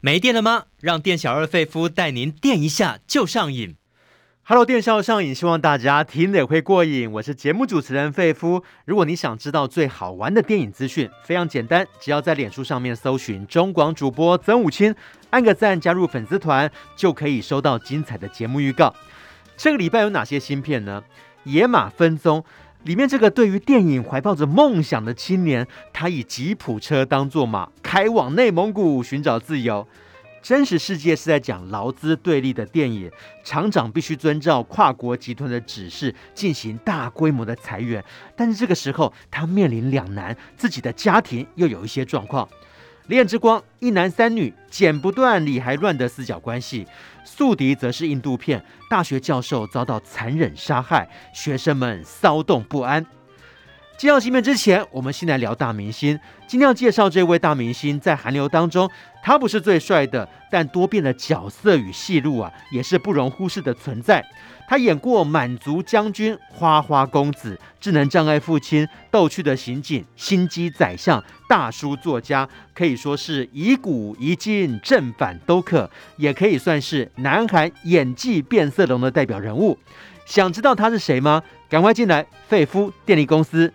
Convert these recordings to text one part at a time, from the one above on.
没电了吗？让店小二费夫带您电一下就上瘾。Hello，电销上瘾，希望大家听了会过瘾。我是节目主持人费夫。如果你想知道最好玩的电影资讯，非常简单，只要在脸书上面搜寻中广主播曾武清，按个赞，加入粉丝团，就可以收到精彩的节目预告。这个礼拜有哪些新片呢？《野马分鬃》里面这个对于电影怀抱着梦想的青年，他以吉普车当做马，开往内蒙古寻找自由。真实世界是在讲劳资对立的电影，厂长必须遵照跨国集团的指示进行大规模的裁员，但是这个时候他面临两难，自己的家庭又有一些状况。《恋之光》一男三女剪不断理还乱的四角关系，《宿敌》则是印度片，大学教授遭到残忍杀害，学生们骚动不安。介绍新片之前，我们先来聊大明星。今天要介绍这位大明星，在韩流当中，他不是最帅的，但多变的角色与戏路啊，也是不容忽视的存在。他演过满族将军、花花公子、智能障碍父亲、逗趣的刑警、心机宰相、大叔作家，可以说是一古一今，正反都可，也可以算是南韩演技变色龙的代表人物。想知道他是谁吗？赶快进来，费夫电力公司。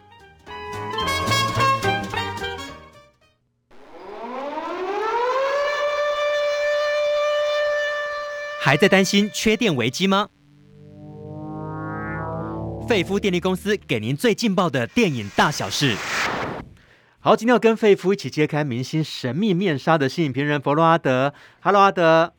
还在担心缺电危机吗？费夫电力公司给您最劲爆的电影大小事。好，今天要跟费夫一起揭开明星神秘面纱的新影评人佛洛阿德。Hello，阿德。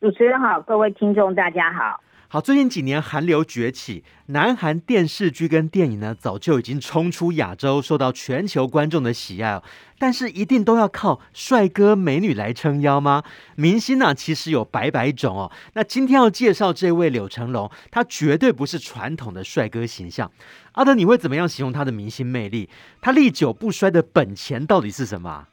主持人好，各位听众大家好。好，最近几年韩流崛起，南韩电视剧跟电影呢，早就已经冲出亚洲，受到全球观众的喜爱。但是，一定都要靠帅哥美女来撑腰吗？明星呢，其实有百百种哦。那今天要介绍这位柳成龙，他绝对不是传统的帅哥形象。阿德，你会怎么样形容他的明星魅力？他历久不衰的本钱到底是什么？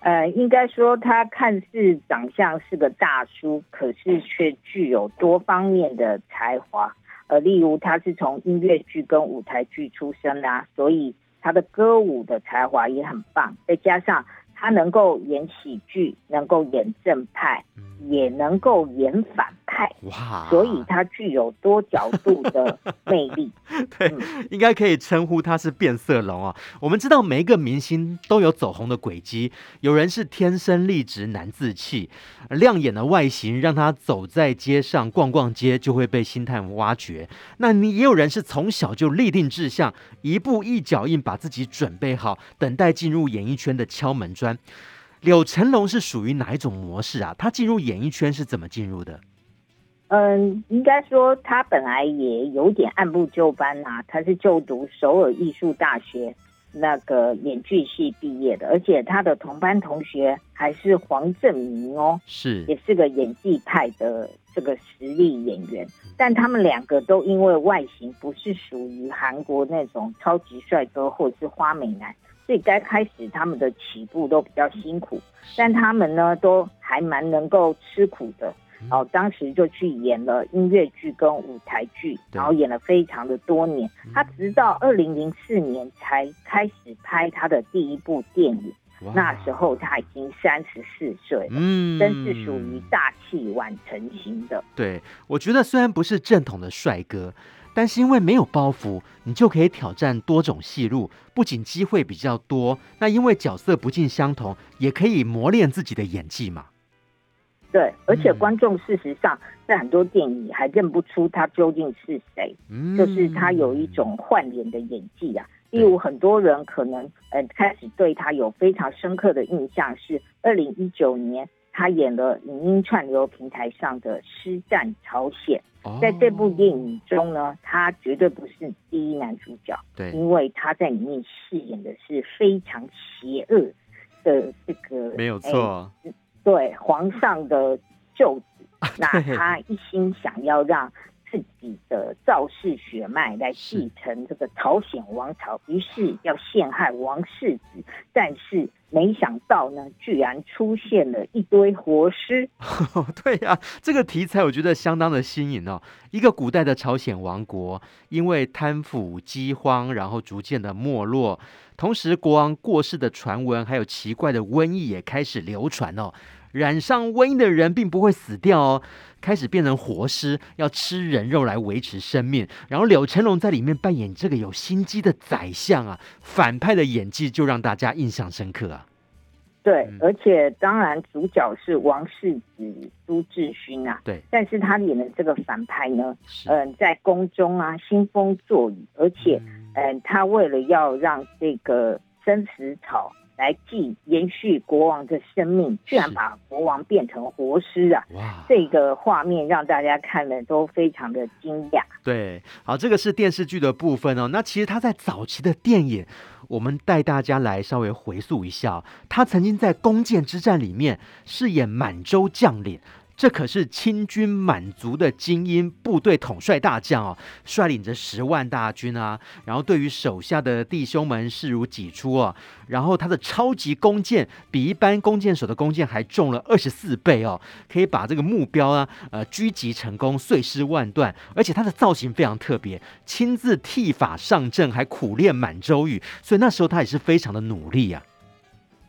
呃，应该说他看似长相是个大叔，可是却具有多方面的才华。呃，例如他是从音乐剧跟舞台剧出身的啊，所以他的歌舞的才华也很棒。再加上他能够演喜剧，能够演正派，也能够演反派。哇，所以他具有多角度的魅力。对，应该可以称呼他是变色龙啊。我们知道每一个明星都有走红的轨迹，有人是天生丽质难自弃，亮眼的外形让他走在街上逛逛街就会被星探挖掘。那你也有人是从小就立定志向，一步一脚印把自己准备好，等待进入演艺圈的敲门砖。柳成龙是属于哪一种模式啊？他进入演艺圈是怎么进入的？嗯，应该说他本来也有点按部就班呐、啊。他是就读首尔艺术大学那个演剧系毕业的，而且他的同班同学还是黄正明哦，是也是个演技派的这个实力演员。但他们两个都因为外形不是属于韩国那种超级帅哥或者是花美男，所以该开始他们的起步都比较辛苦。但他们呢，都还蛮能够吃苦的。哦，当时就去演了音乐剧跟舞台剧，然后演了非常的多年。他直到二零零四年才开始拍他的第一部电影，那时候他已经三十四岁了，嗯，真是属于大器晚成型的。对，我觉得虽然不是正统的帅哥，但是因为没有包袱，你就可以挑战多种戏路，不仅机会比较多，那因为角色不尽相同，也可以磨练自己的演技嘛。对，而且观众事实上在很多电影还认不出他究竟是谁，嗯、就是他有一种换脸的演技啊。例如很多人可能呃开始对他有非常深刻的印象，是二零一九年他演了影音串流平台上的《师战朝鲜》。在这部电影中呢，他绝对不是第一男主角，对，因为他在里面饰演的是非常邪恶的这个，没有错。欸对皇上的舅子，那他一心想要让自己的赵氏血脉来继承这个朝鲜王朝，于是要陷害王世子，但是没想到呢，居然出现了一堆活尸。对呀、啊，这个题材我觉得相当的新颖哦。一个古代的朝鲜王国，因为贪腐、饥荒，然后逐渐的没落，同时国王过世的传闻，还有奇怪的瘟疫也开始流传哦。染上瘟疫的人并不会死掉哦，开始变成活尸，要吃人肉来维持生命。然后柳成龙在里面扮演这个有心机的宰相啊，反派的演技就让大家印象深刻啊。对，而且当然主角是王世子朱志勋啊。对，但是他演的这个反派呢，嗯、呃，在宫中啊兴风作雨，而且，嗯、呃，他为了要让这个生死草来继延续国王的生命，居然把国王变成活尸啊！哇，这个画面让大家看了都非常的惊讶。对，好，这个是电视剧的部分哦。那其实他在早期的电影。我们带大家来稍微回溯一下，他曾经在弓箭之战里面饰演满洲将领。这可是清军满族的精英部队统帅大将哦，率领着十万大军啊，然后对于手下的弟兄们视如己出哦。然后他的超级弓箭比一般弓箭手的弓箭还重了二十四倍哦，可以把这个目标啊呃狙击成功，碎尸万段。而且他的造型非常特别，亲自剃发上阵，还苦练满洲语，所以那时候他也是非常的努力、啊。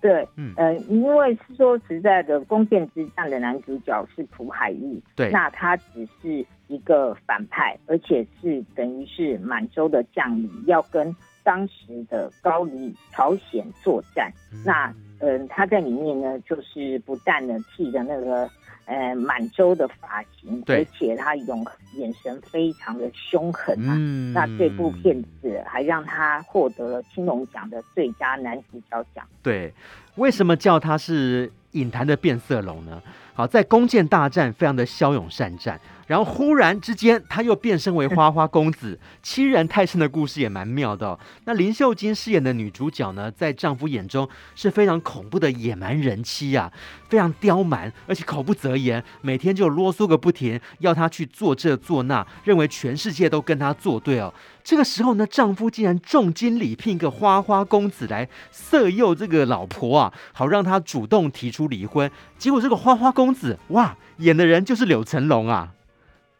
对，嗯，呃，因为是说实在的，弓箭之战的男主角是朴海日，对，那他只是一个反派，而且是等于是满洲的将领，要跟当时的高丽朝鲜作战。嗯、那，嗯、呃，他在里面呢，就是不但呢替的那个。呃，满洲的发型，而且他永眼神非常的凶狠啊。嗯、那这部片子还让他获得了青龙奖的最佳男主角奖。对，为什么叫他是影坛的变色龙呢？好，在弓箭大战非常的骁勇善战。然后忽然之间，他又变身为花花公子。七人太甚的故事也蛮妙的。那林秀晶饰演的女主角呢，在丈夫眼中是非常恐怖的野蛮人妻啊，非常刁蛮，而且口不择言，每天就啰嗦个不停，要她去做这做那，认为全世界都跟她作对哦。这个时候呢，丈夫竟然重金礼聘个花花公子来色诱这个老婆啊，好让她主动提出离婚。结果这个花花公子，哇，演的人就是柳成龙啊。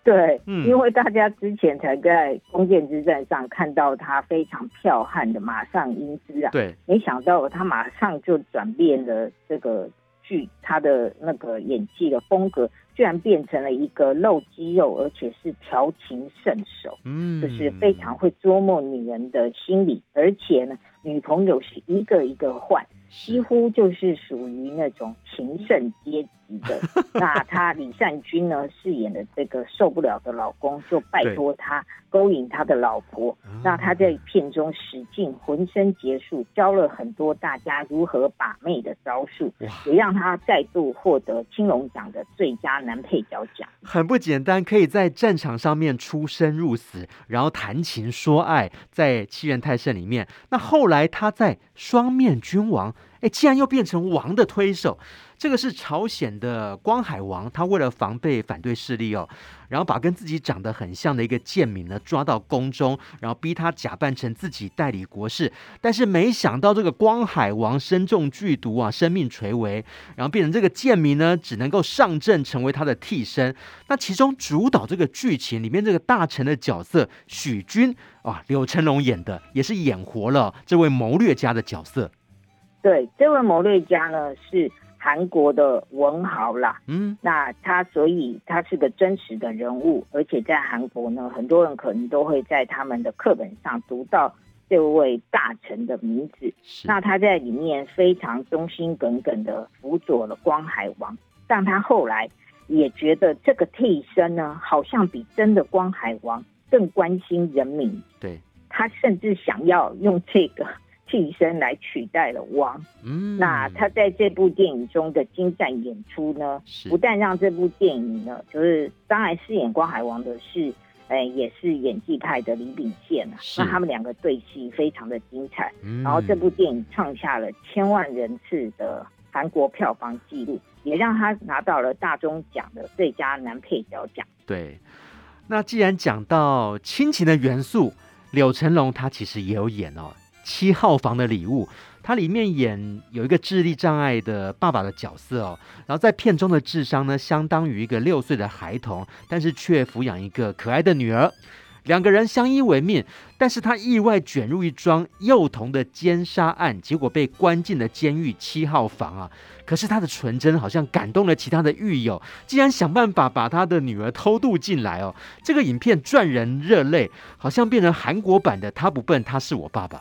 对，嗯，因为大家之前才在弓箭之战上看到他非常剽悍的马上英姿啊，对，没想到他马上就转变了这个剧他的那个演技的风格，居然变成了一个露肌肉，而且是调情圣手，嗯，就是非常会捉摸女人的心理，而且呢，女朋友是一个一个换。几乎就是属于那种情圣阶级的。那他李善均呢，饰演的这个受不了的老公，就拜托他勾引他的老婆。那他在片中使尽浑身解数，教了很多大家如何把妹的招数，也让他再度获得青龙奖的最佳男配角奖。很不简单，可以在战场上面出生入死，然后谈情说爱，在七人太甚里面。那后来他在双面君王。哎，竟然又变成王的推手，这个是朝鲜的光海王，他为了防备反对势力哦，然后把跟自己长得很像的一个贱民呢抓到宫中，然后逼他假扮成自己代理国事，但是没想到这个光海王身中剧毒啊，生命垂危，然后变成这个贱民呢，只能够上阵成为他的替身。那其中主导这个剧情里面这个大臣的角色许君啊，柳成龙演的也是演活了这位谋略家的角色。对，这位谋略家呢，是韩国的文豪啦，嗯，那他所以他是个真实的人物，而且在韩国呢，很多人可能都会在他们的课本上读到这位大臣的名字。那他在里面非常忠心耿耿的辅佐了光海王，但他后来也觉得这个替身呢，好像比真的光海王更关心人民。对，他甚至想要用这个。替身来取代了王，嗯，那他在这部电影中的精湛演出呢，不但让这部电影呢，就是当然饰演光海王的是，哎，也是演技派的李秉宪那他们两个对戏非常的精彩，嗯，然后这部电影创下了千万人次的韩国票房纪录，也让他拿到了大钟奖的最佳男配角奖。对，那既然讲到亲情的元素，柳成龙他其实也有演哦。七号房的礼物，它里面演有一个智力障碍的爸爸的角色哦，然后在片中的智商呢，相当于一个六岁的孩童，但是却抚养一个可爱的女儿。两个人相依为命，但是他意外卷入一桩幼童的奸杀案，结果被关进了监狱七号房啊。可是他的纯真好像感动了其他的狱友，竟然想办法把他的女儿偷渡进来哦。这个影片赚人热泪，好像变成韩国版的《他不笨，他是我爸爸》。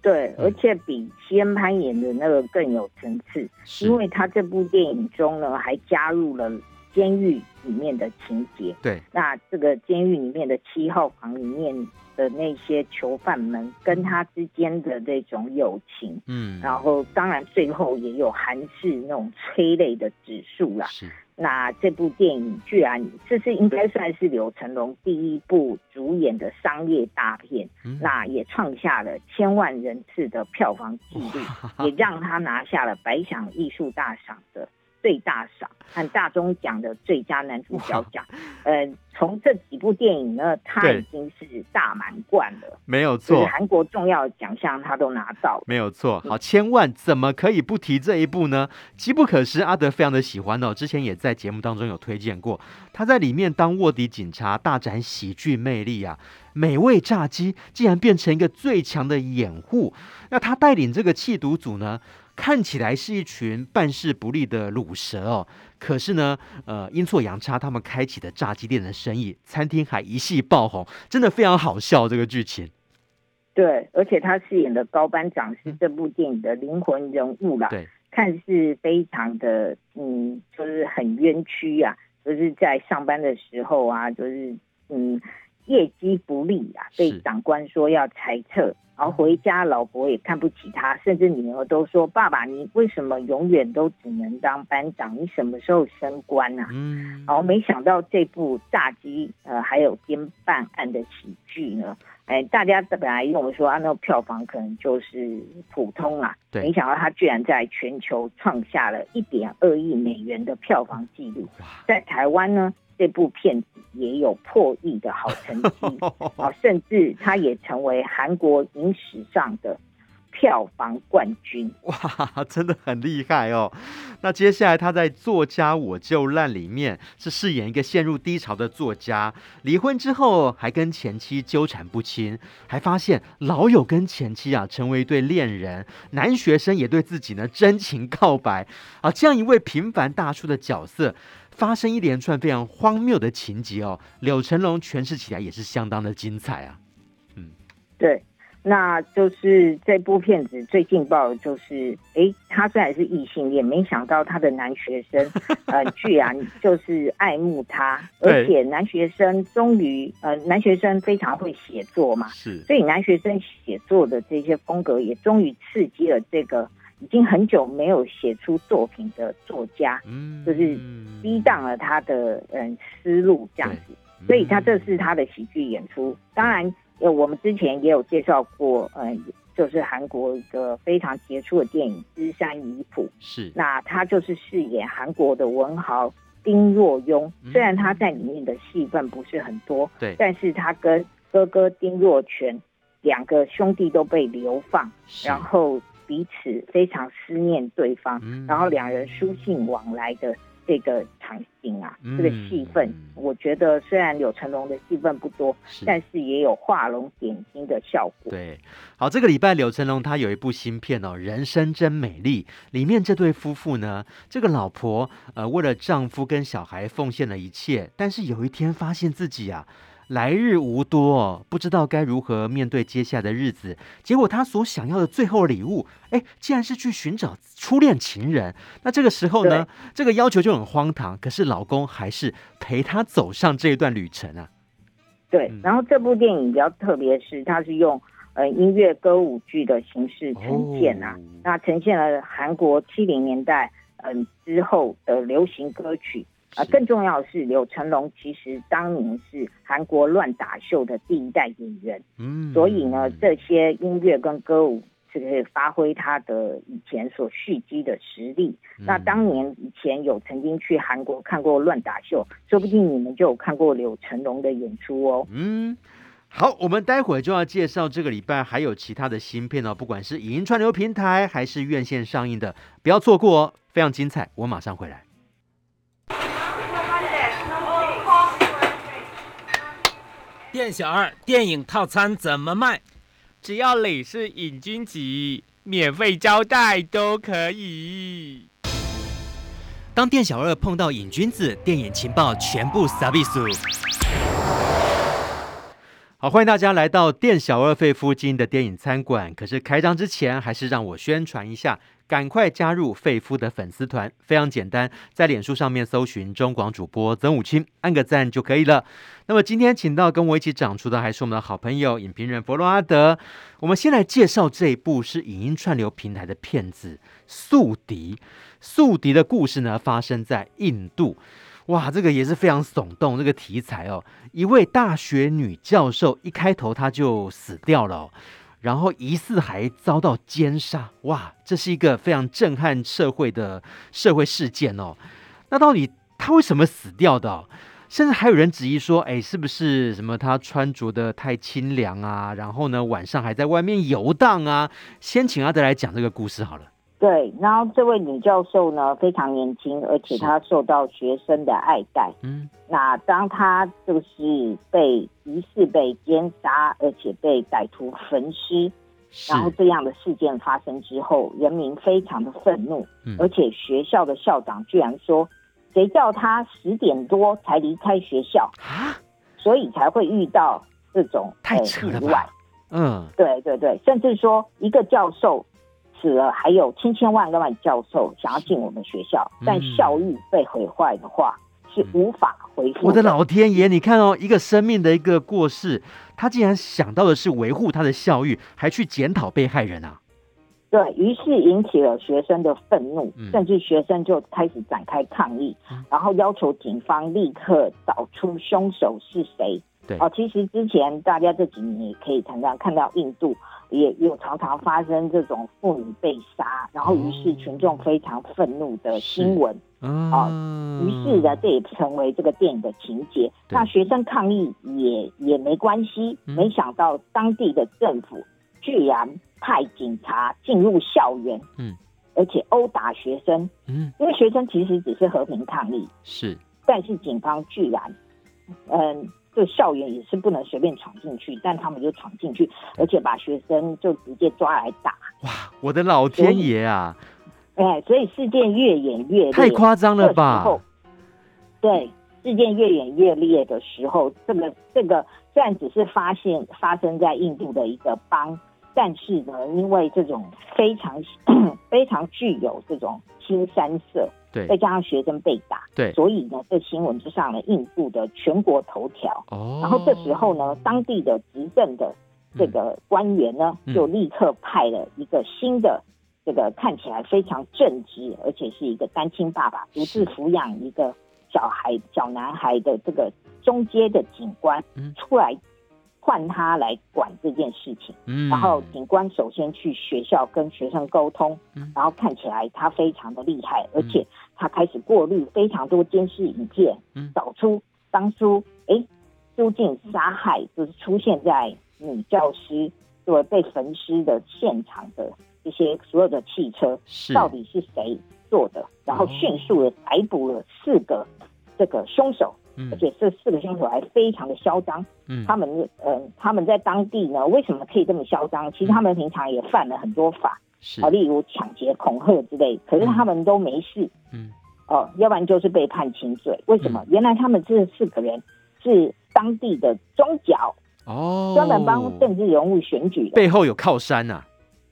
对，而且比西恩潘演的那个更有层次，因为他这部电影中呢还加入了监狱里面的情节。对，那这个监狱里面的七号房里面的那些囚犯们跟他之间的这种友情，嗯，然后当然最后也有韩式那种催泪的指数啦。是。那这部电影居然，这是应该算是刘成龙第一部主演的商业大片，嗯、那也创下了千万人次的票房纪录，也让他拿下了百想艺术大赏的最大赏和大钟奖的最佳男主角奖。呃，从这几部电影呢，他已经是大满贯了，没有错。韩国重要的奖项他都拿到了，没有错。好，千万怎么可以不提这一部呢？机不可失，阿德非常的喜欢哦。之前也在节目当中有推荐过，他在里面当卧底警察，大展喜剧魅力啊。美味炸鸡竟然变成一个最强的掩护，那他带领这个弃毒组呢？看起来是一群办事不力的卤蛇哦，可是呢，呃，阴错阳差，他们开启的炸鸡店的生意，餐厅还一夕爆红，真的非常好笑这个剧情。对，而且他饰演的高班长是这部电影的灵魂人物啦，对，看似非常的，嗯，就是很冤屈啊，就是在上班的时候啊，就是嗯，业绩不利啊，被长官说要裁撤。然后回家，老婆也看不起他，甚至女儿都说：“爸爸，你为什么永远都只能当班长？你什么时候升官啊？”嗯，然后没想到这部炸鸡，呃，还有颠办案的喜剧呢，哎，大家本来认为说啊，那个票房可能就是普通啊，对，没想到他居然在全球创下了一点二亿美元的票房纪录，在台湾呢。这部片子也有破亿的好成绩啊，甚至它也成为韩国影史上的票房冠军。哇，真的很厉害哦！那接下来他在《作家我就烂》里面是饰演一个陷入低潮的作家，离婚之后还跟前妻纠缠不清，还发现老友跟前妻啊成为一对恋人，男学生也对自己呢真情告白啊，这样一位平凡大叔的角色。发生一连串非常荒谬的情节哦，柳成龙诠释起来也是相当的精彩啊。嗯，对，那就是这部片子最劲爆的就是，哎，他虽然是异性恋，没想到他的男学生 呃，居然就是爱慕他，而且男学生终于呃，男学生非常会写作嘛，是，所以男学生写作的这些风格也终于刺激了这个。已经很久没有写出作品的作家，嗯，就是激荡了他的嗯思路这样子，所以他这是他的喜剧演出。当然，呃，我们之前也有介绍过，嗯，就是韩国一个非常杰出的电影《枝山遗谱》，是，那他就是饰演韩国的文豪丁若庸，虽然他在里面的戏份不是很多，对，但是他跟哥哥丁若全两个兄弟都被流放，然后。彼此非常思念对方，嗯、然后两人书信往来的这个场景啊，嗯、这个戏份，我觉得虽然柳成龙的戏份不多，是但是也有画龙点睛的效果。对，好，这个礼拜柳成龙他有一部新片哦，《人生真美丽》，里面这对夫妇呢，这个老婆呃为了丈夫跟小孩奉献了一切，但是有一天发现自己啊。来日无多，不知道该如何面对接下来的日子。结果他所想要的最后礼物，哎，竟然是去寻找初恋情人。那这个时候呢，对这个要求就很荒唐。可是老公还是陪她走上这一段旅程啊。对，然后这部电影比较特别是，它是用呃音乐歌舞剧的形式呈现啊，哦、那呈现了韩国七零年代嗯、呃、之后的流行歌曲。啊，更重要的是，柳成龙其实当年是韩国乱打秀的第一代演员，嗯，所以呢，这些音乐跟歌舞是可以发挥他的以前所蓄积的实力。嗯、那当年以前有曾经去韩国看过乱打秀，说不定你们就有看过柳成龙的演出哦。嗯，好，我们待会儿就要介绍这个礼拜还有其他的新片哦，不管是影音串流平台还是院线上映的，不要错过哦，非常精彩。我马上回来。店小二，电影套餐怎么卖？只要你是瘾君子，免费招待都可以。当店小二碰到瘾君子，电影情报全部撒比苏。好，欢迎大家来到店小二费夫经营的电影餐馆。可是开张之前，还是让我宣传一下，赶快加入费夫的粉丝团，非常简单，在脸书上面搜寻中广主播曾武清，按个赞就可以了。那么今天请到跟我一起长出的，还是我们的好朋友影评人弗洛阿德。我们先来介绍这一部是影音串流平台的片子《宿敌》。《宿敌》的故事呢，发生在印度。哇，这个也是非常耸动，这个题材哦。一位大学女教授一开头她就死掉了，然后疑似还遭到奸杀。哇，这是一个非常震撼社会的社会事件哦。那到底她为什么死掉的？甚至还有人质疑说，哎，是不是什么她穿着的太清凉啊？然后呢，晚上还在外面游荡啊？先请阿德来讲这个故事好了。对，然后这位女教授呢，非常年轻，而且她受到学生的爱戴。嗯，那当她就是被疑似被奸杀，而且被歹徒焚尸，然后这样的事件发生之后，人民非常的愤怒，嗯，而且学校的校长居然说，谁叫他十点多才离开学校啊？所以才会遇到这种太扯了吧？嗯，对对对，甚至说一个教授。死了，还有千千万万教授想要进我们学校，嗯、但校誉被毁坏的话是无法恢复。我的老天爷，你看哦，一个生命的一个过世，他竟然想到的是维护他的校誉，还去检讨被害人啊！对，于是引起了学生的愤怒，嗯、甚至学生就开始展开抗议，嗯、然后要求警方立刻找出凶手是谁。对，哦，其实之前大家这几年也可以常常看到印度。也有常常发生这种妇女被杀，然后于是群众非常愤怒的新闻，啊，于是呢，这也成为这个电影的情节。那学生抗议也也没关系，没想到当地的政府居然派警察进入校园，嗯，而且殴打学生，嗯，因为学生其实只是和平抗议，是，但是警方居然，嗯。这校园也是不能随便闯进去，但他们就闯进去，而且把学生就直接抓来打。哇，我的老天爷啊！哎，所以事件越演越烈，太夸张了吧？对，事件越演越烈的时候，这个这个虽然只是发现发生在印度的一个邦，但是呢，因为这种非常 非常具有这种新三色。对，再加上学生被打，对，所以呢，这新闻就上了印度的全国头条。哦，然后这时候呢，当地的执政的这个官员呢，嗯、就立刻派了一个新的这个看起来非常正直，而且是一个单亲爸爸，独自抚养一个小孩小男孩的这个中阶的警官出来。换他来管这件事情，嗯，然后警官首先去学校跟学生沟通，嗯，然后看起来他非常的厉害，而且他开始过滤非常多监视影片，嗯，找出当初哎，究竟杀害就是出现在女教师作为被焚尸的现场的这些所有的汽车，到底是谁做的？然后迅速的逮捕了四个这个凶手。而且这四个凶手还非常的嚣张，嗯，他们呃他们在当地呢，为什么可以这么嚣张？其实他们平常也犯了很多法，是。啊，例如抢劫、恐吓之类，可是他们都没事，嗯，哦，要不然就是被判轻罪。为什么？原来他们这四个人是当地的宗教哦，专门帮政治人物选举的，背后有靠山呐。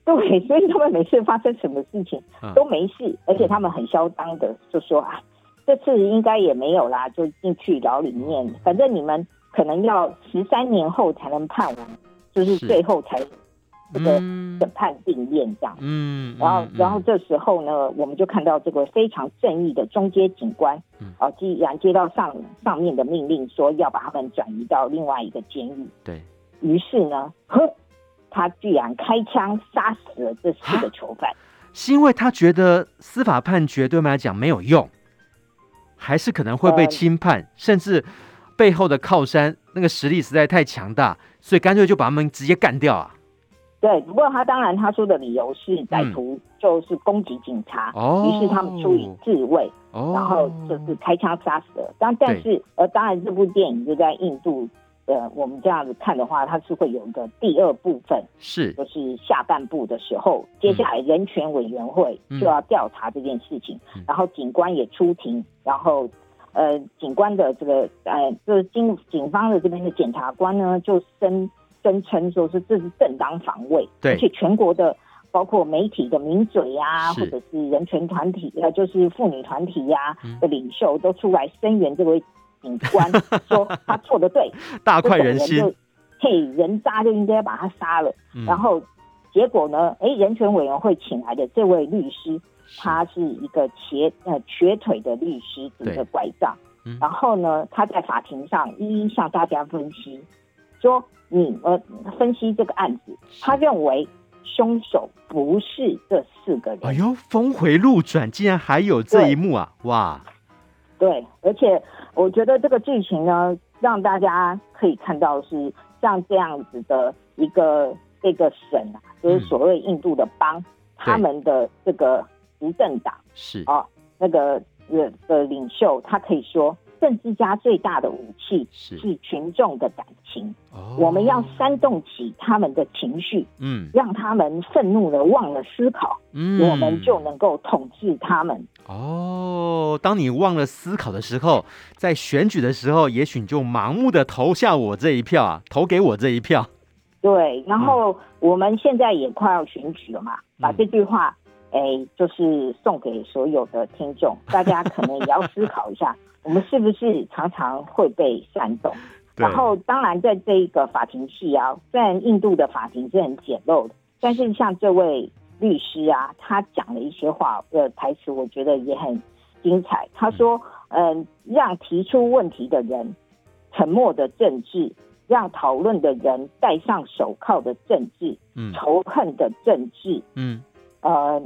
对，所以他们每次发生什么事情都没事，而且他们很嚣张的就说啊。这次应该也没有啦，就进去牢里面。反正你们可能要十三年后才能判完，就是最后才这个审判定验这样。嗯，然后，然后这时候呢，我们就看到这个非常正义的中阶警官，啊，既然接到上上面的命令，说要把他们转移到另外一个监狱，对，于是呢，呵，他居然开枪杀死了这四个囚犯，是因为他觉得司法判决对我们来讲没有用。还是可能会被轻判，呃、甚至背后的靠山那个实力实在太强大，所以干脆就把他们直接干掉啊。对，不过他当然他说的理由是歹徒就是攻击警察，于、嗯、是他们出于自卫，哦、然后就是开枪杀死了。但但是，呃，当然这部电影就在印度呃，我们这样子看的话，它是会有一个第二部分，是。就是下半部的时候，接下来人权委员会就要调查这件事情，嗯、然后警官也出庭，然后呃，警官的这个呃，就是警警方的这边的检察官呢，就声声称说是这是正当防卫，对，而且全国的包括媒体的名嘴呀、啊，或者是人权团体呃，就是妇女团体呀、啊嗯、的领袖都出来声援这位。警官说他错的对，大快人心。嘿，人渣就应该把他杀了。嗯、然后结果呢？哎，人权委员会请来的这位律师，他是一个瘸呃瘸腿的律师，拄着拐杖。嗯、然后呢，他在法庭上一一向大家分析，说你呃分析这个案子，他认为凶手不是这四个人。哎呦，峰回路转，竟然还有这一幕啊！哇，对，而且。我觉得这个剧情呢，让大家可以看到是像这样子的一个这个省啊，就是所谓印度的邦，嗯、他们的这个执政党是啊，那个的的领袖，他可以说。政治家最大的武器是。群众的感情，我们要煽动起他们的情绪，嗯，让他们愤怒的忘了思考，嗯，我们就能够统治他们。哦，当你忘了思考的时候，在选举的时候，也许你就盲目的投下我这一票啊，投给我这一票。对，然后我们现在也快要选举了嘛，嗯、把这句话，哎，就是送给所有的听众，大家可能也要思考一下。我们是不是常常会被煽动？然后，当然，在这一个法庭戏啊，虽然印度的法庭是很简陋的，但是像这位律师啊，他讲了一些话的台词，我觉得也很精彩。他说：“嗯，让提出问题的人沉默的政治，让讨论的人戴上手铐的政治，嗯，仇恨的政治，嗯，呃。”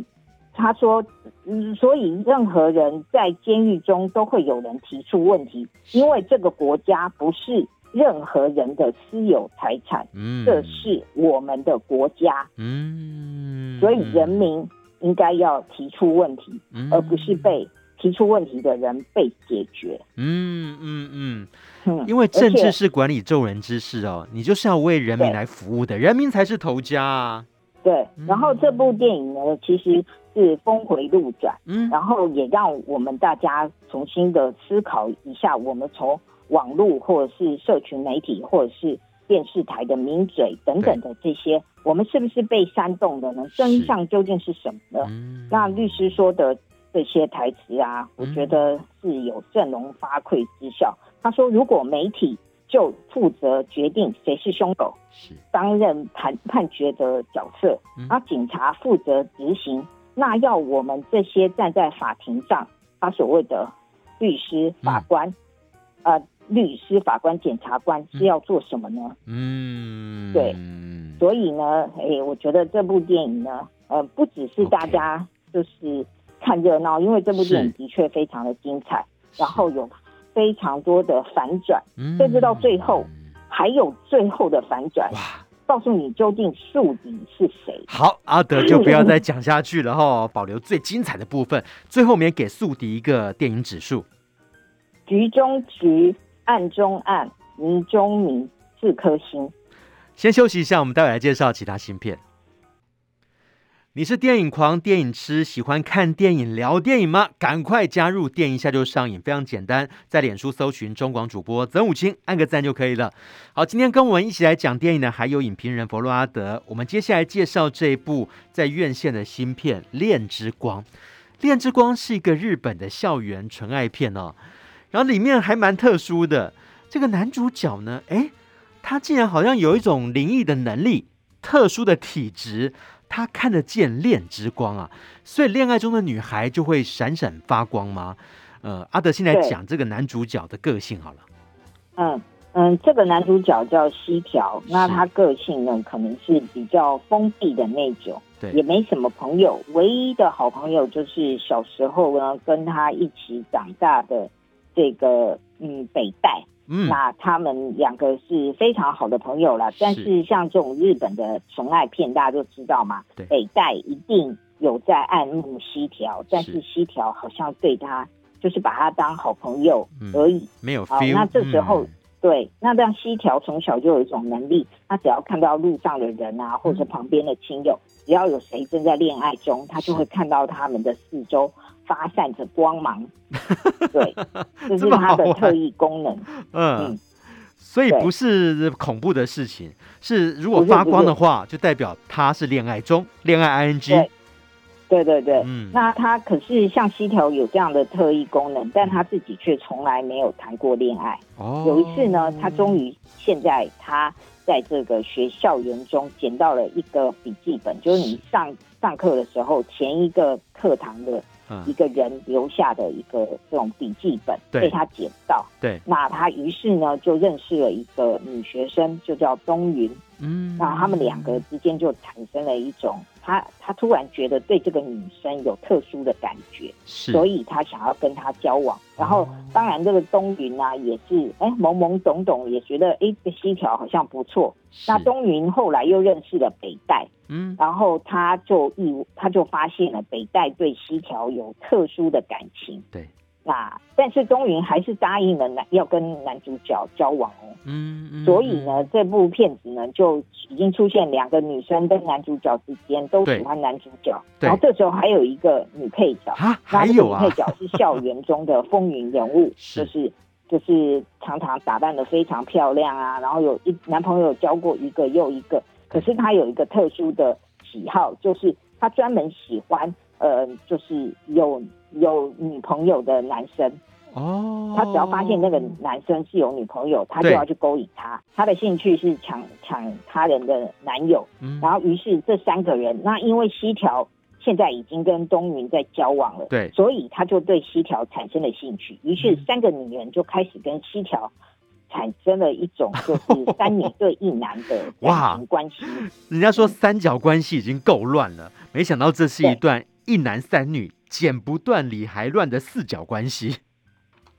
他说：“嗯，所以任何人在监狱中都会有人提出问题，因为这个国家不是任何人的私有财产，嗯，这是我们的国家，嗯，所以人民应该要提出问题，嗯，而不是被提出问题的人被解决，嗯嗯嗯，嗯，因为政治是管理众人之事哦，你就是要为人民来服务的，人民才是头家啊。”对，然后这部电影呢，其实是峰回路转，嗯，然后也让我们大家重新的思考一下，我们从网络或者是社群媒体或者是电视台的名嘴等等的这些，我们是不是被煽动的呢？真相究竟是什么呢？那律师说的这些台词啊，我觉得是有振聋发聩之效。他说，如果媒体就负责决定谁是凶手，是担任判判决的角色，而、嗯、警察负责执行。那要我们这些站在法庭上，他所谓的律师、法官，嗯、呃，律师、法官、检察官是要做什么呢？嗯，对。所以呢，哎、欸，我觉得这部电影呢，呃，不只是大家就是看热闹，因为这部电影的确非常的精彩，然后有。非常多的反转，甚至到最后还有最后的反转，哇！告诉你究竟宿敌是谁。好，阿德就不要再讲下去了哈，保留最精彩的部分。最后面给宿敌一个电影指数：局中局，暗中暗，迷中迷，四颗星。先休息一下，我们待会来介绍其他芯片。你是电影狂、电影痴，喜欢看电影、聊电影吗？赶快加入电影下就上瘾，非常简单，在脸书搜寻中广主播曾武清，按个赞就可以了。好，今天跟我们一起来讲电影的还有影评人佛洛阿德。我们接下来介绍这一部在院线的新片《恋之光》。《恋之光》是一个日本的校园纯爱片哦，然后里面还蛮特殊的，这个男主角呢，诶，他竟然好像有一种灵异的能力，特殊的体质。他看得见恋之光啊，所以恋爱中的女孩就会闪闪发光吗？呃，阿德现在讲这个男主角的个性好了。嗯嗯，这个男主角叫西条，那他个性呢，可能是比较封闭的那种，对，也没什么朋友，唯一的好朋友就是小时候呢跟他一起长大的这个嗯北带。嗯，那他们两个是非常好的朋友了。但是像这种日本的纯爱片，大家都知道嘛，北带一定有在暗慕西条，但是西条好像对他就是把他当好朋友而已，嗯、没有 feel。好，那这时候、嗯、对，那这样西条从小就有一种能力，他只要看到路上的人啊，或者旁边的亲友，只要有谁正在恋爱中，他就会看到他们的四周发散着光芒。对，这是他的特异功能。嗯，嗯，所以不是恐怖的事情，是如果发光的话，就代表他是恋爱中，恋爱 ing。对对对，嗯，那他可是像西条有这样的特异功能，但他自己却从来没有谈过恋爱。哦，有一次呢，他终于现在他在这个学校园中捡到了一个笔记本，就是你上上课的时候前一个课堂的一个人留下的一个这种笔记本，被他捡到。对，那他于是呢就认识了一个女学生，就叫东云。嗯，那他们两个之间就产生了一种。他他突然觉得对这个女生有特殊的感觉，是，所以他想要跟她交往。然后，当然这个东云啊，也是哎懵懵懂懂，也觉得哎这西条好像不错。那东云后来又认识了北代，嗯，然后他就意他就发现了北代对西条有特殊的感情，对。那但是东云还是答应了男要跟男主角交往哦，嗯，嗯，所以呢，这部片子呢就已经出现两个女生跟男主角之间都喜欢男主角，然后这时候还有一个女配角。啊，还有女配角是校园中的风云人物，就是就是常常打扮的非常漂亮啊，然后有一男朋友交过一个又一个，可是他有一个特殊的喜好，就是他专门喜欢呃，就是有。有女朋友的男生哦，他只要发现那个男生是有女朋友，他就要去勾引他。他的兴趣是抢抢他人的男友，嗯、然后于是这三个人，那因为西条现在已经跟东云在交往了，对，所以他就对西条产生了兴趣。于是三个女人就开始跟西条产生了一种就是 三女对一男的感情关系。人家说三角关系已经够乱了，没想到这是一段一男三女。剪不断理还乱的四角关系，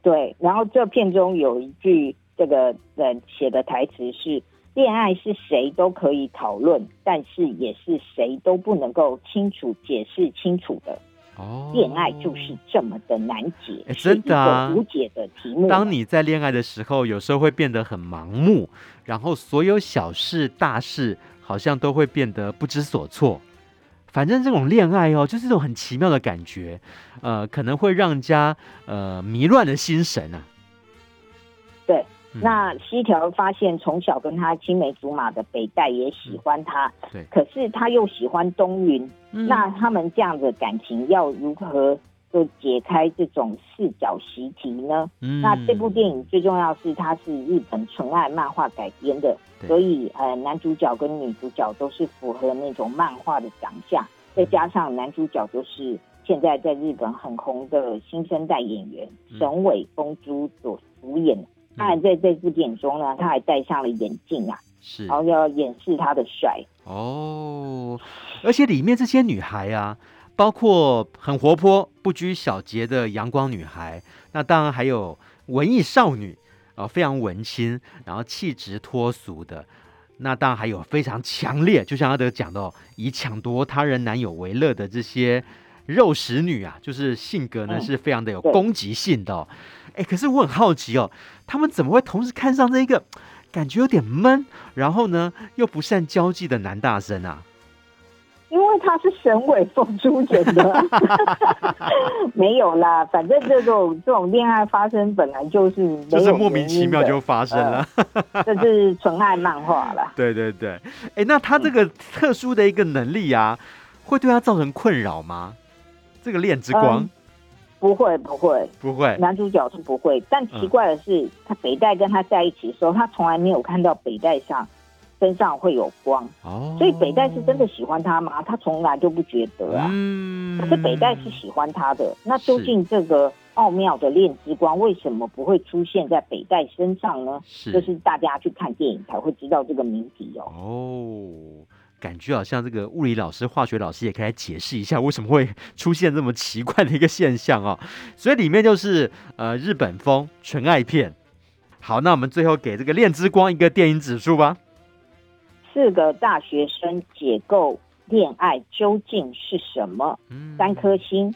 对。然后这片中有一句这个人写的台词是：“恋爱是谁都可以讨论，但是也是谁都不能够清楚解释清楚的。”哦，恋爱就是这么的难解，欸、真的啊，无解的题目。当你在恋爱的时候，有时候会变得很盲目，然后所有小事大事好像都会变得不知所措。反正这种恋爱哦，就是一种很奇妙的感觉，呃，可能会让人家呃迷乱的心神啊。对，嗯、那西条发现从小跟他青梅竹马的北带也喜欢他，嗯、对，可是他又喜欢冬云，嗯、那他们这样的感情要如何就解开这种四角习题呢？嗯、那这部电影最重要是它是日本纯爱漫画改编的。所以，呃，男主角跟女主角都是符合那种漫画的长相，再加上男主角就是现在在日本很红的新生代演员神尾枫珠所主演。当然，在这部电影中呢，他还戴上了眼镜啊，是，然后要掩饰他的帅。哦，而且里面这些女孩啊，包括很活泼、不拘小节的阳光女孩，那当然还有文艺少女。啊，非常文青，然后气质脱俗的，那当然还有非常强烈，就像阿德讲的哦，以抢夺他人男友为乐的这些肉食女啊，就是性格呢是非常的有攻击性的哦。哎，可是我很好奇哦，他们怎么会同时看上这一个感觉有点闷，然后呢又不善交际的男大生啊？因为他是神尾风珠演的，没有啦，反正这种这种恋爱发生本来就是就是莫名其妙就发生了，呃、这是纯爱漫画啦。对对对，哎，那他这个特殊的一个能力啊，嗯、会对他造成困扰吗？这个恋之光、嗯、不会不会。不会，男主角是不会，但奇怪的是，嗯、他北带跟他在一起的时候，他从来没有看到北带上。身上会有光，哦、所以北戴是真的喜欢他吗？他从来就不觉得啊。嗯、可是北戴是喜欢他的，那究竟这个奥妙的恋之光为什么不会出现在北戴身上呢？是，就是大家去看电影才会知道这个谜题哦。哦，感觉好像这个物理老师、化学老师也可以来解释一下为什么会出现这么奇怪的一个现象哦。所以里面就是呃日本风纯爱片。好，那我们最后给这个恋之光一个电影指数吧。四个大学生解构恋爱究竟是什么？嗯、三颗星。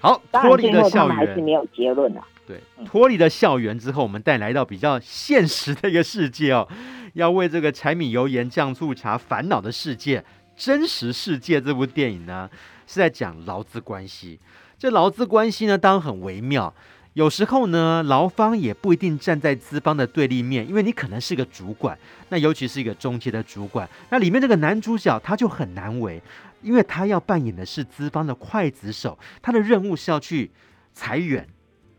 好，当然最后他们还是没有结论啊。对，嗯脱离了校园之后，我们带来到比较现实的一个世界哦，要为这个柴米油盐酱醋茶烦恼的世界，真实世界这部电影呢，是在讲劳资关系。这劳资关系呢，当然很微妙。有时候呢，劳方也不一定站在资方的对立面，因为你可能是个主管，那尤其是一个中阶的主管，那里面这个男主角他就很难为，因为他要扮演的是资方的刽子手，他的任务是要去裁员。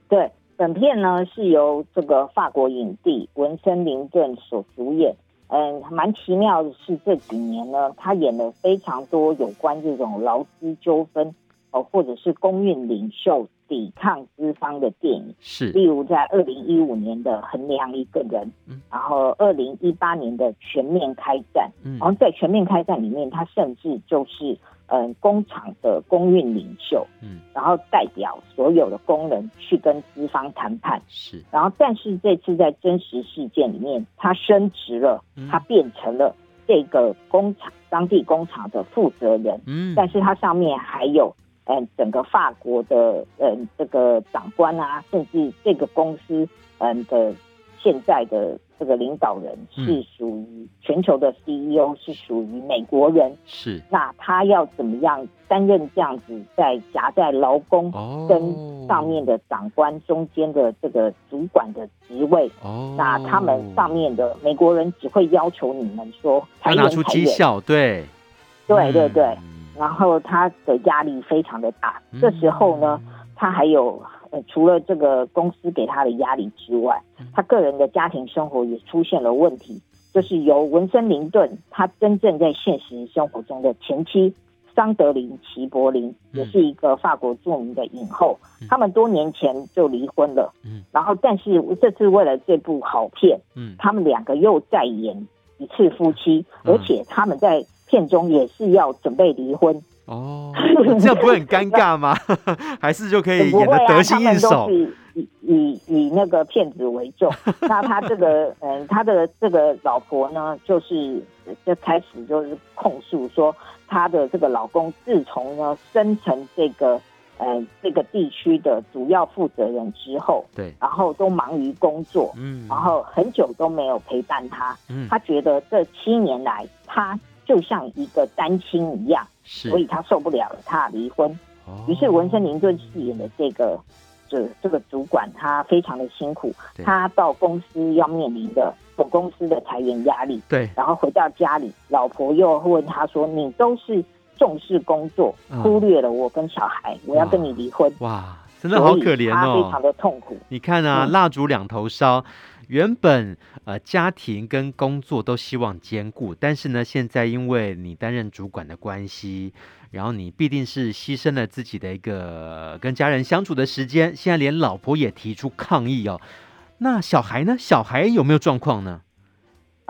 对，本片呢是由这个法国影帝文森林顿所主演。嗯，蛮奇妙的是这几年呢，他演了非常多有关这种劳资纠纷哦，或者是公运领袖。抵抗资方的电影是，例如在二零一五年的《衡量一个人》，嗯，然后二零一八年的《全面开战》，嗯，然后在《全面开战》里面，他甚至就是嗯工厂的工运领袖，嗯，然后代表所有的工人去跟资方谈判，是，然后但是这次在真实事件里面，他升职了，他变成了这个工厂当地工厂的负责人，嗯，但是他上面还有。嗯，整个法国的嗯这个长官啊，甚至这个公司嗯的现在的这个领导人是属于全球的 CEO，是属于美国人。是，那他要怎么样担任这样子在夹在劳工跟上面的长官中间的这个主管的职位？哦，那他们上面的美国人只会要求你们说要拿出绩效，对，对对对。然后他的压力非常的大，这时候呢，他还有呃，除了这个公司给他的压力之外，他个人的家庭生活也出现了问题，就是由文森林顿他真正在现实生活中的前妻桑德林齐柏林，也是一个法国著名的影后，他们多年前就离婚了，嗯。然后但是这次为了这部好片，嗯。他们两个又再演一次夫妻，而且他们在。片中也是要准备离婚哦，这样不会很尴尬吗？还是就可以演的得心应手？以以以那个骗子为重。那他这个嗯，他的这个老婆呢，就是就开始就是控诉说，他的这个老公自从呢生成这个呃这个地区的主要负责人之后，对，然后都忙于工作，嗯，然后很久都没有陪伴他，嗯，他觉得这七年来他。就像一个单亲一样，所以他受不了了，他离婚。于是文森林顿饰演的这个这这个主管，他非常的辛苦，他到公司要面临的总公司的裁员压力。对，然后回到家里，老婆又问他说：“你都是重视工作，忽略了我跟小孩，我要跟你离婚。”哇，真的好可怜哦，他非常的痛苦。你看啊，蜡烛两头烧。原本呃家庭跟工作都希望兼顾，但是呢，现在因为你担任主管的关系，然后你必定是牺牲了自己的一个跟家人相处的时间。现在连老婆也提出抗议哦。那小孩呢？小孩有没有状况呢？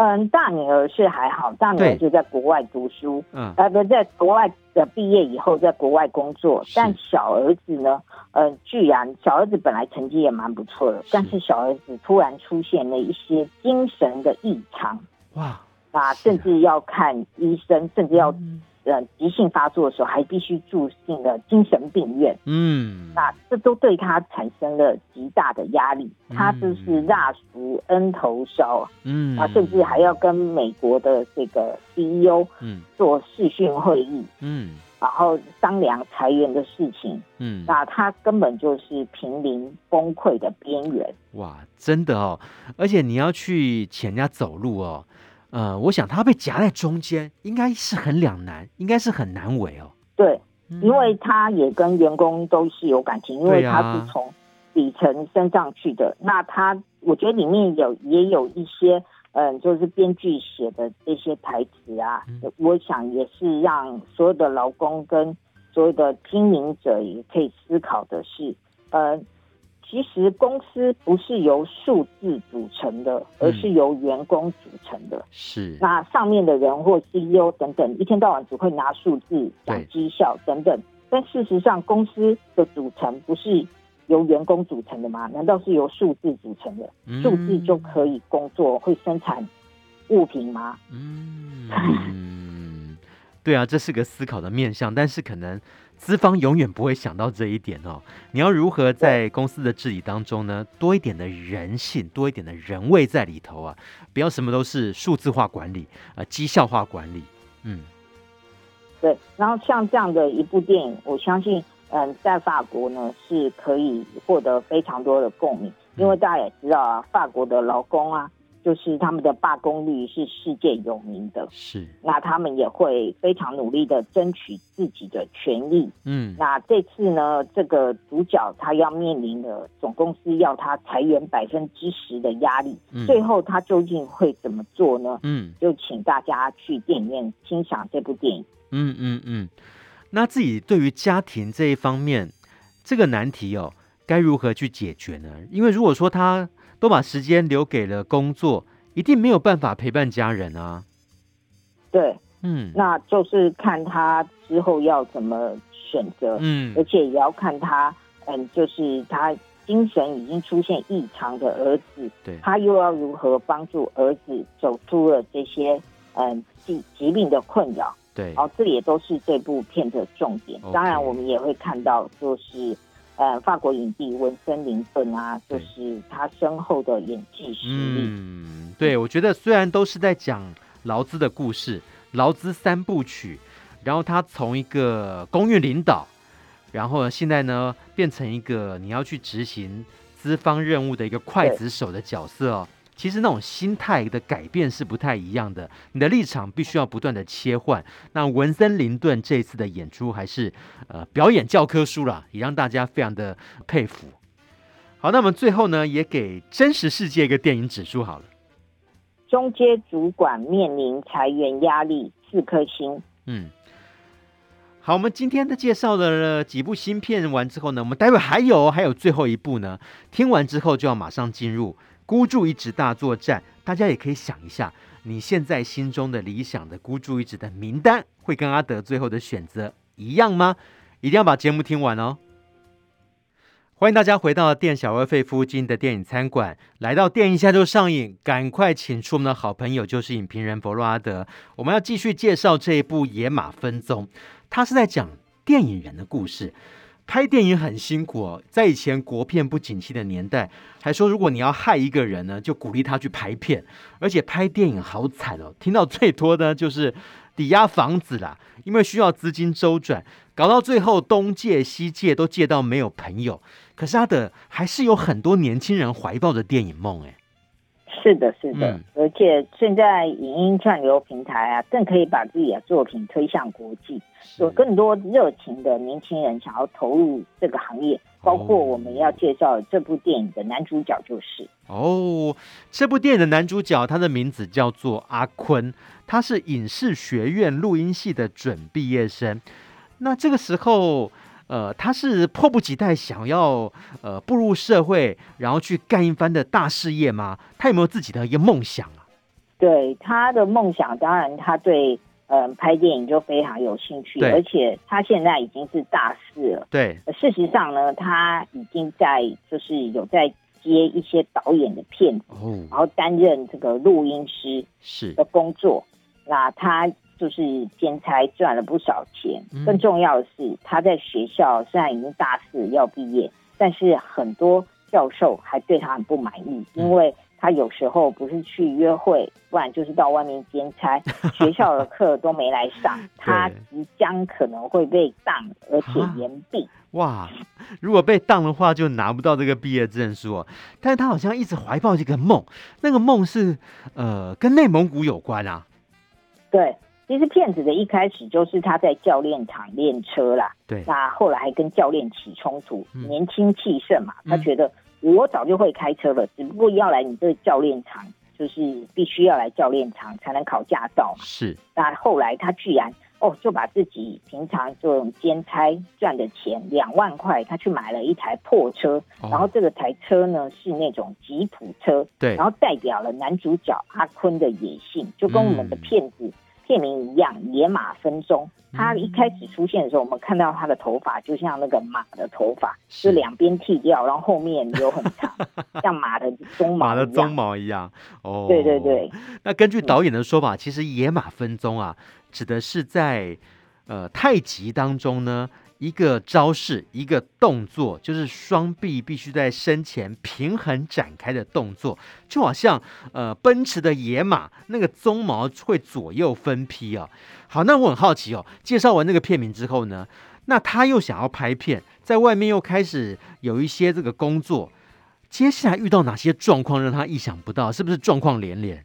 嗯，大女儿是还好，大女儿就在国外读书，嗯，呃，不在国外的毕业以后在国外工作，但小儿子呢？呃，居然小儿子本来成绩也蛮不错的，但是小儿子突然出现了一些精神的异常，哇，啊，甚至要看医生，甚至要呃急性发作的时候还必须住进了精神病院，嗯，那这都对他产生了极大的压力，他就是蜡烛 N 头烧，嗯，啊，甚至还要跟美国的这个 CEO 嗯做视讯会议，嗯。然后商量裁员的事情，嗯，那他根本就是濒临崩溃的边缘。哇，真的哦！而且你要去请人家走路哦，呃，我想他被夹在中间，应该是很两难，应该是很难为哦。对，因为他也跟员工都是有感情，因为他是从底层升上去的。啊、那他，我觉得里面有也有一些。嗯，就是编剧写的这些台词啊，嗯、我想也是让所有的劳工跟所有的经营者也可以思考的是，呃，其实公司不是由数字组成的，而是由员工组成的。嗯、是，那上面的人或 CEO 等等，一天到晚只会拿数字讲绩效等等，但事实上公司的组成不是。由员工组成的吗？难道是由数字组成的？数字就可以工作，会生产物品吗？嗯，对啊，这是个思考的面向，但是可能资方永远不会想到这一点哦。你要如何在公司的治理当中呢，多一点的人性，多一点的人味在里头啊？不要什么都是数字化管理啊，绩效化管理。嗯，对。然后像这样的一部电影，我相信，嗯，在法国呢是可以获得非常多的共鸣，因为大家也知道啊，法国的劳工啊。就是他们的罢工率是世界有名的，是。那他们也会非常努力的争取自己的权益。嗯，那这次呢，这个主角他要面临的总公司要他裁员百分之十的压力，嗯，最后他究竟会怎么做呢？嗯，就请大家去电影院欣赏这部电影。嗯嗯嗯。那自己对于家庭这一方面这个难题哦，该如何去解决呢？因为如果说他都把时间留给了工作，一定没有办法陪伴家人啊。对，嗯，那就是看他之后要怎么选择，嗯，而且也要看他，嗯，就是他精神已经出现异常的儿子，对，他又要如何帮助儿子走出了这些嗯疾疾病的困扰？对，哦，这也都是这部片的重点。当然，我们也会看到，就是。呃，法国影帝文森林顿啊，就是他深厚的演技实力。嗯，对，我觉得虽然都是在讲劳资的故事，劳资三部曲，然后他从一个公运领导，然后现在呢变成一个你要去执行资方任务的一个刽子手的角色哦。其实那种心态的改变是不太一样的，你的立场必须要不断的切换。那文森林顿这一次的演出还是呃表演教科书啦，也让大家非常的佩服。好，那我们最后呢，也给真实世界一个电影指数好了。中阶主管面临裁员压力，四颗星。嗯，好，我们今天的介绍了几部新片完之后呢，我们待会还有还有最后一部呢，听完之后就要马上进入。孤注一掷大作战，大家也可以想一下，你现在心中的理想的孤注一掷的名单，会跟阿德最后的选择一样吗？一定要把节目听完哦！欢迎大家回到店小二费夫金的电影餐馆，来到电影下就上映，赶快请出我们的好朋友，就是影评人弗洛阿德。我们要继续介绍这一部《野马分鬃》，他是在讲电影人的故事。拍电影很辛苦哦，在以前国片不景气的年代，还说如果你要害一个人呢，就鼓励他去拍片，而且拍电影好惨哦。听到最多的就是抵押房子啦，因为需要资金周转，搞到最后东借西借都借到没有朋友。可是他的还是有很多年轻人怀抱着电影梦哎。是的，是的，嗯、而且现在影音串流平台啊，更可以把自己的作品推向国际，有更多热情的年轻人想要投入这个行业，包括我们要介绍这部电影的男主角就是。哦，这部电影的男主角他的名字叫做阿坤，他是影视学院录音系的准毕业生，那这个时候。呃，他是迫不及待想要呃步入社会，然后去干一番的大事业吗？他有没有自己的一个梦想啊？对，他的梦想，当然他对呃拍电影就非常有兴趣，而且他现在已经是大四了。对，事实上呢，他已经在就是有在接一些导演的片子，哦，然后担任这个录音师是的工作。那他。就是兼差赚了不少钱，更重要的是他在学校虽然已经大四要毕业，但是很多教授还对他很不满意，因为他有时候不是去约会，不然就是到外面兼差，学校的课都没来上，他即将可能会被当，而且延毕。哇，如果被当的话，就拿不到这个毕业证书。但是他好像一直怀抱这个梦，那个梦是呃跟内蒙古有关啊。对。其实骗子的一开始就是他在教练场练车啦，对，那后来还跟教练起冲突，嗯、年轻气盛嘛，他觉得我早就会开车了，嗯、只不过要来你这个教练场，就是必须要来教练场才能考驾照嘛。是，那后来他居然哦，就把自己平常这种兼差赚的钱两万块，他去买了一台破车，哦、然后这个台车呢是那种吉普车，对，然后代表了男主角阿坤的野性，就跟我们的骗子。嗯片名一样，野马分鬃。他一开始出现的时候，我们看到他的头发就像那个马的头发，是两边剃掉，然后后面留很长，像马的鬃毛。马的鬃毛一样。哦，对对对。那根据导演的说法，其实野马分鬃啊，指的是在呃太极当中呢，一个招式，一个动作，就是双臂必须在身前平衡展开的动作，就好像呃奔驰的野马，那个鬃毛会左右分披啊。好，那我很好奇哦，介绍完那个片名之后呢，那他又想要拍片，在外面又开始有一些这个工作，接下来遇到哪些状况让他意想不到？是不是状况连连？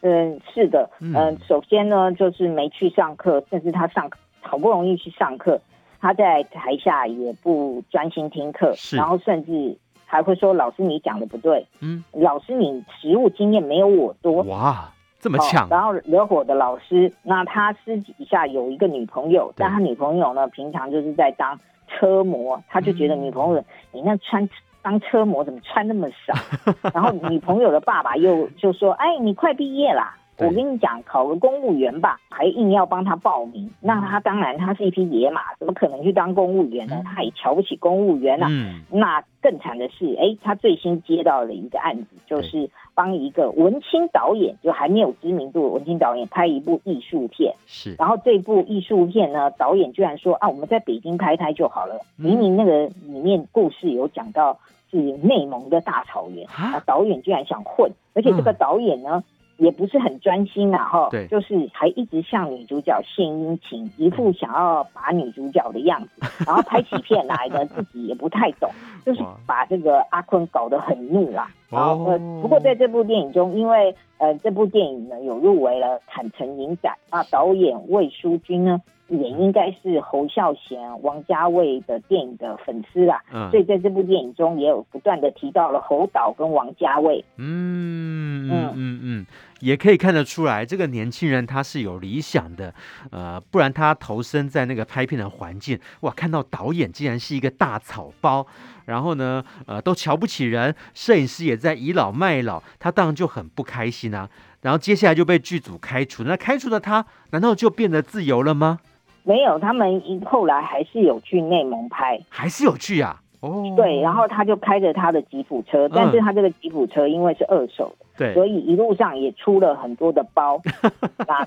嗯，是的，嗯、呃，首先呢，就是没去上课，甚至他上好不容易去上课。他在台下也不专心听课，是然后甚至还会说：“老师，你讲的不对。”嗯，老师，你实务经验没有我多。哇，这么强！然后惹火的老师，那他私底下有一个女朋友，但他女朋友呢，平常就是在当车模，他就觉得女朋友，嗯、你那穿当车模怎么穿那么少？然后女朋友的爸爸又就说：“哎，你快毕业啦。”我跟你讲，考个公务员吧，还硬要帮他报名，那他当然他是一匹野马，怎么可能去当公务员呢？他也瞧不起公务员啊。嗯，那更惨的是，哎，他最新接到了一个案子，就是帮一个文青导演，就还没有知名度的文青导演拍一部艺术片。是，然后这部艺术片呢，导演居然说啊，我们在北京拍拍就好了。明明那个里面故事有讲到是内蒙的大草原，啊，导演居然想混，而且这个导演呢。也不是很专心啊，哈，对，就是还一直向女主角献殷勤，一副想要把女主角的样子，然后拍起片来呢，自己也不太懂，就是把这个阿坤搞得很怒啊。然后呃，不过在这部电影中，因为呃这部电影呢有入围了坎城影展啊，导演魏淑君呢。也应该是侯孝贤、王家卫的电影的粉丝啦，嗯、所以在这部电影中也有不断的提到了侯导跟王家卫。嗯嗯嗯嗯，也可以看得出来，这个年轻人他是有理想的，呃，不然他投身在那个拍片的环境，哇，看到导演竟然是一个大草包，然后呢，呃，都瞧不起人，摄影师也在倚老卖老，他当然就很不开心啊。然后接下来就被剧组开除，那开除的他难道就变得自由了吗？没有，他们后来还是有去内蒙拍，还是有去啊。哦，对，然后他就开着他的吉普车，嗯、但是他这个吉普车因为是二手的，对，所以一路上也出了很多的包。那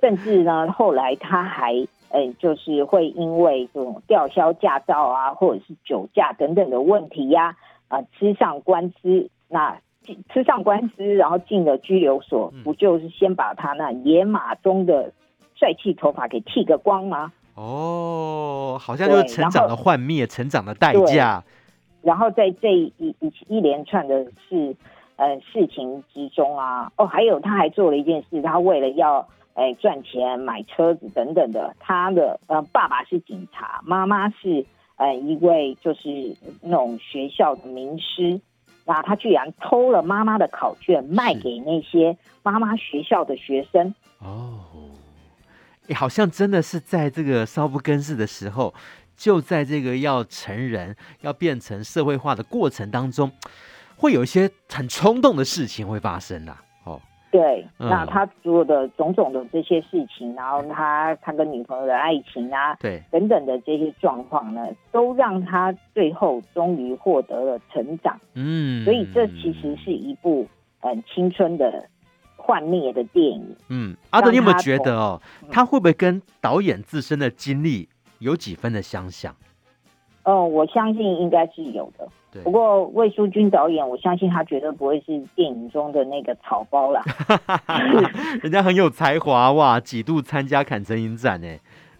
甚至呢，后来他还，呃，就是会因为这种吊销驾照啊，或者是酒驾等等的问题呀，啊、呃，吃上官司。那吃上官司，然后进了拘留所，嗯、不就是先把他那野马中的。帅气头发给剃个光吗？哦，好像就是成长的幻灭，成长的代价。然后在这一一一连串的事呃事情之中啊，哦，还有他还做了一件事，他为了要哎赚钱买车子等等的，他的呃爸爸是警察，妈妈是呃一位就是那种学校的名师，那他居然偷了妈妈的考卷卖给那些妈妈学校的学生哦。欸、好像真的是在这个稍不更事的时候，就在这个要成人、要变成社会化的过程当中，会有一些很冲动的事情会发生的、啊。哦，对，嗯、那他做的种种的这些事情，然后他他跟女朋友的爱情啊，对，等等的这些状况呢，都让他最后终于获得了成长。嗯，所以这其实是一部很青春的。幻灭的电影，嗯，阿德，你有没有觉得哦，他会不会跟导演自身的经历有几分的相像？哦，我相信应该是有的。对，不过魏书君导演，我相信他绝对不会是电影中的那个草包啦。人家很有才华哇，几度参加坎城影展呢？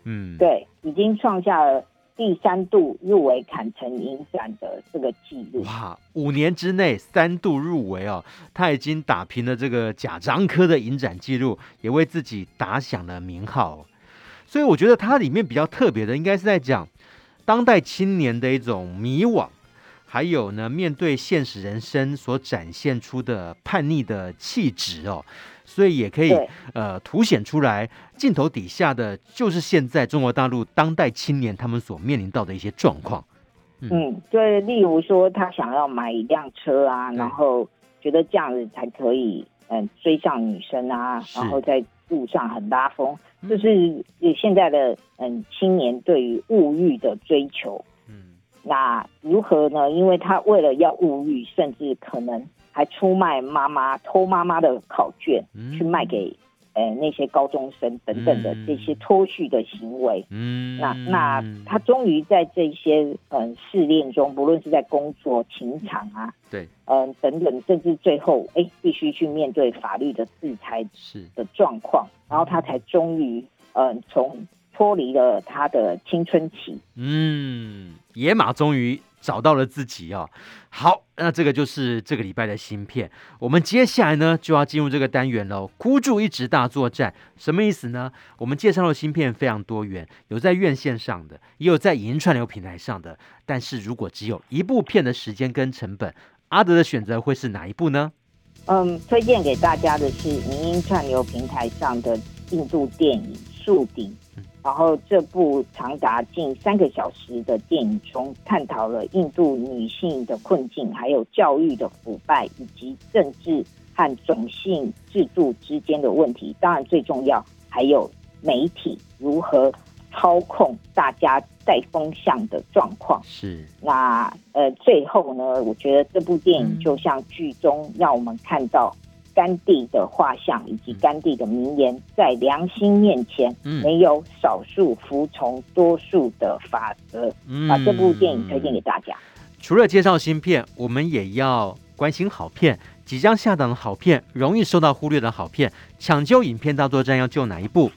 嗯，对，已经创下了。第三度入围坎城影展的这个记录哇！五年之内三度入围哦，他已经打平了这个贾樟柯的影展记录，也为自己打响了名号。所以我觉得它里面比较特别的，应该是在讲当代青年的一种迷惘，还有呢，面对现实人生所展现出的叛逆的气质哦。所以也可以呃凸显出来，镜头底下的就是现在中国大陆当代青年他们所面临到的一些状况。嗯，对，例如说他想要买一辆车啊，然后觉得这样子才可以嗯、呃、追上女生啊，然后在路上很拉风，嗯、就是现在的嗯青年对于物欲的追求。嗯，那如何呢？因为他为了要物欲，甚至可能。还出卖妈妈，偷妈妈的考卷，嗯、去卖给呃那些高中生等等的这些脱序的行为。嗯，那那他终于在这些嗯试炼中，不论是在工作、情场啊，对，嗯等等，甚至最后哎必须去面对法律的制裁是的状况，然后他才终于嗯从脱离了他的青春期。嗯，野马终于。找到了自己哦，好，那这个就是这个礼拜的芯片。我们接下来呢就要进入这个单元喽。孤注一掷大作战什么意思呢？我们介绍的芯片非常多元，有在院线上的，也有在影音串流平台上的。但是如果只有一部片的时间跟成本，阿德的选择会是哪一部呢？嗯，推荐给大家的是影音串流平台上的印度电影《宿敌》。然后这部长达近三个小时的电影中，探讨了印度女性的困境，还有教育的腐败，以及政治和种姓制度之间的问题。当然，最重要还有媒体如何操控大家带风向的状况。是。那呃，最后呢，我觉得这部电影就像剧中让我们看到。甘地的画像以及甘地的名言，在良心面前，没有少数服从多数的法则。嗯，把这部电影推荐给大家。除了介绍新片，我们也要关心好片。即将下档的好片，容易受到忽略的好片，抢救影片大作战要救哪一部？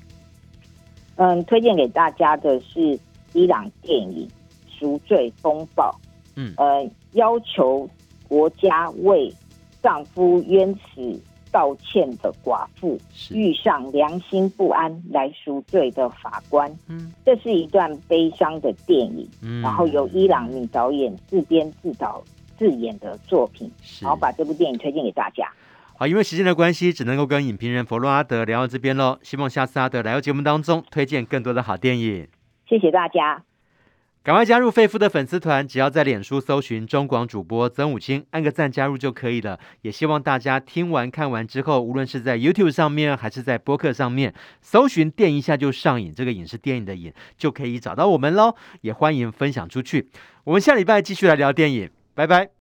嗯，推荐给大家的是伊朗电影《赎罪风暴》。嗯，呃，要求国家为。丈夫冤死道歉的寡妇遇上良心不安来赎罪的法官，嗯，这是一段悲伤的电影，嗯，然后由伊朗女导演自编自导自演的作品，然后把这部电影推荐给大家。好，因为时间的关系，只能够跟影评人佛洛阿德聊到这边喽。希望下次阿德来到节目当中推荐更多的好电影。谢谢大家。赶快加入费夫的粉丝团，只要在脸书搜寻中广主播曾武清，按个赞加入就可以了。也希望大家听完看完之后，无论是在 YouTube 上面还是在播客上面，搜寻“电一下就上瘾”这个“影视电影的“瘾”，就可以找到我们喽。也欢迎分享出去。我们下礼拜继续来聊电影，拜拜。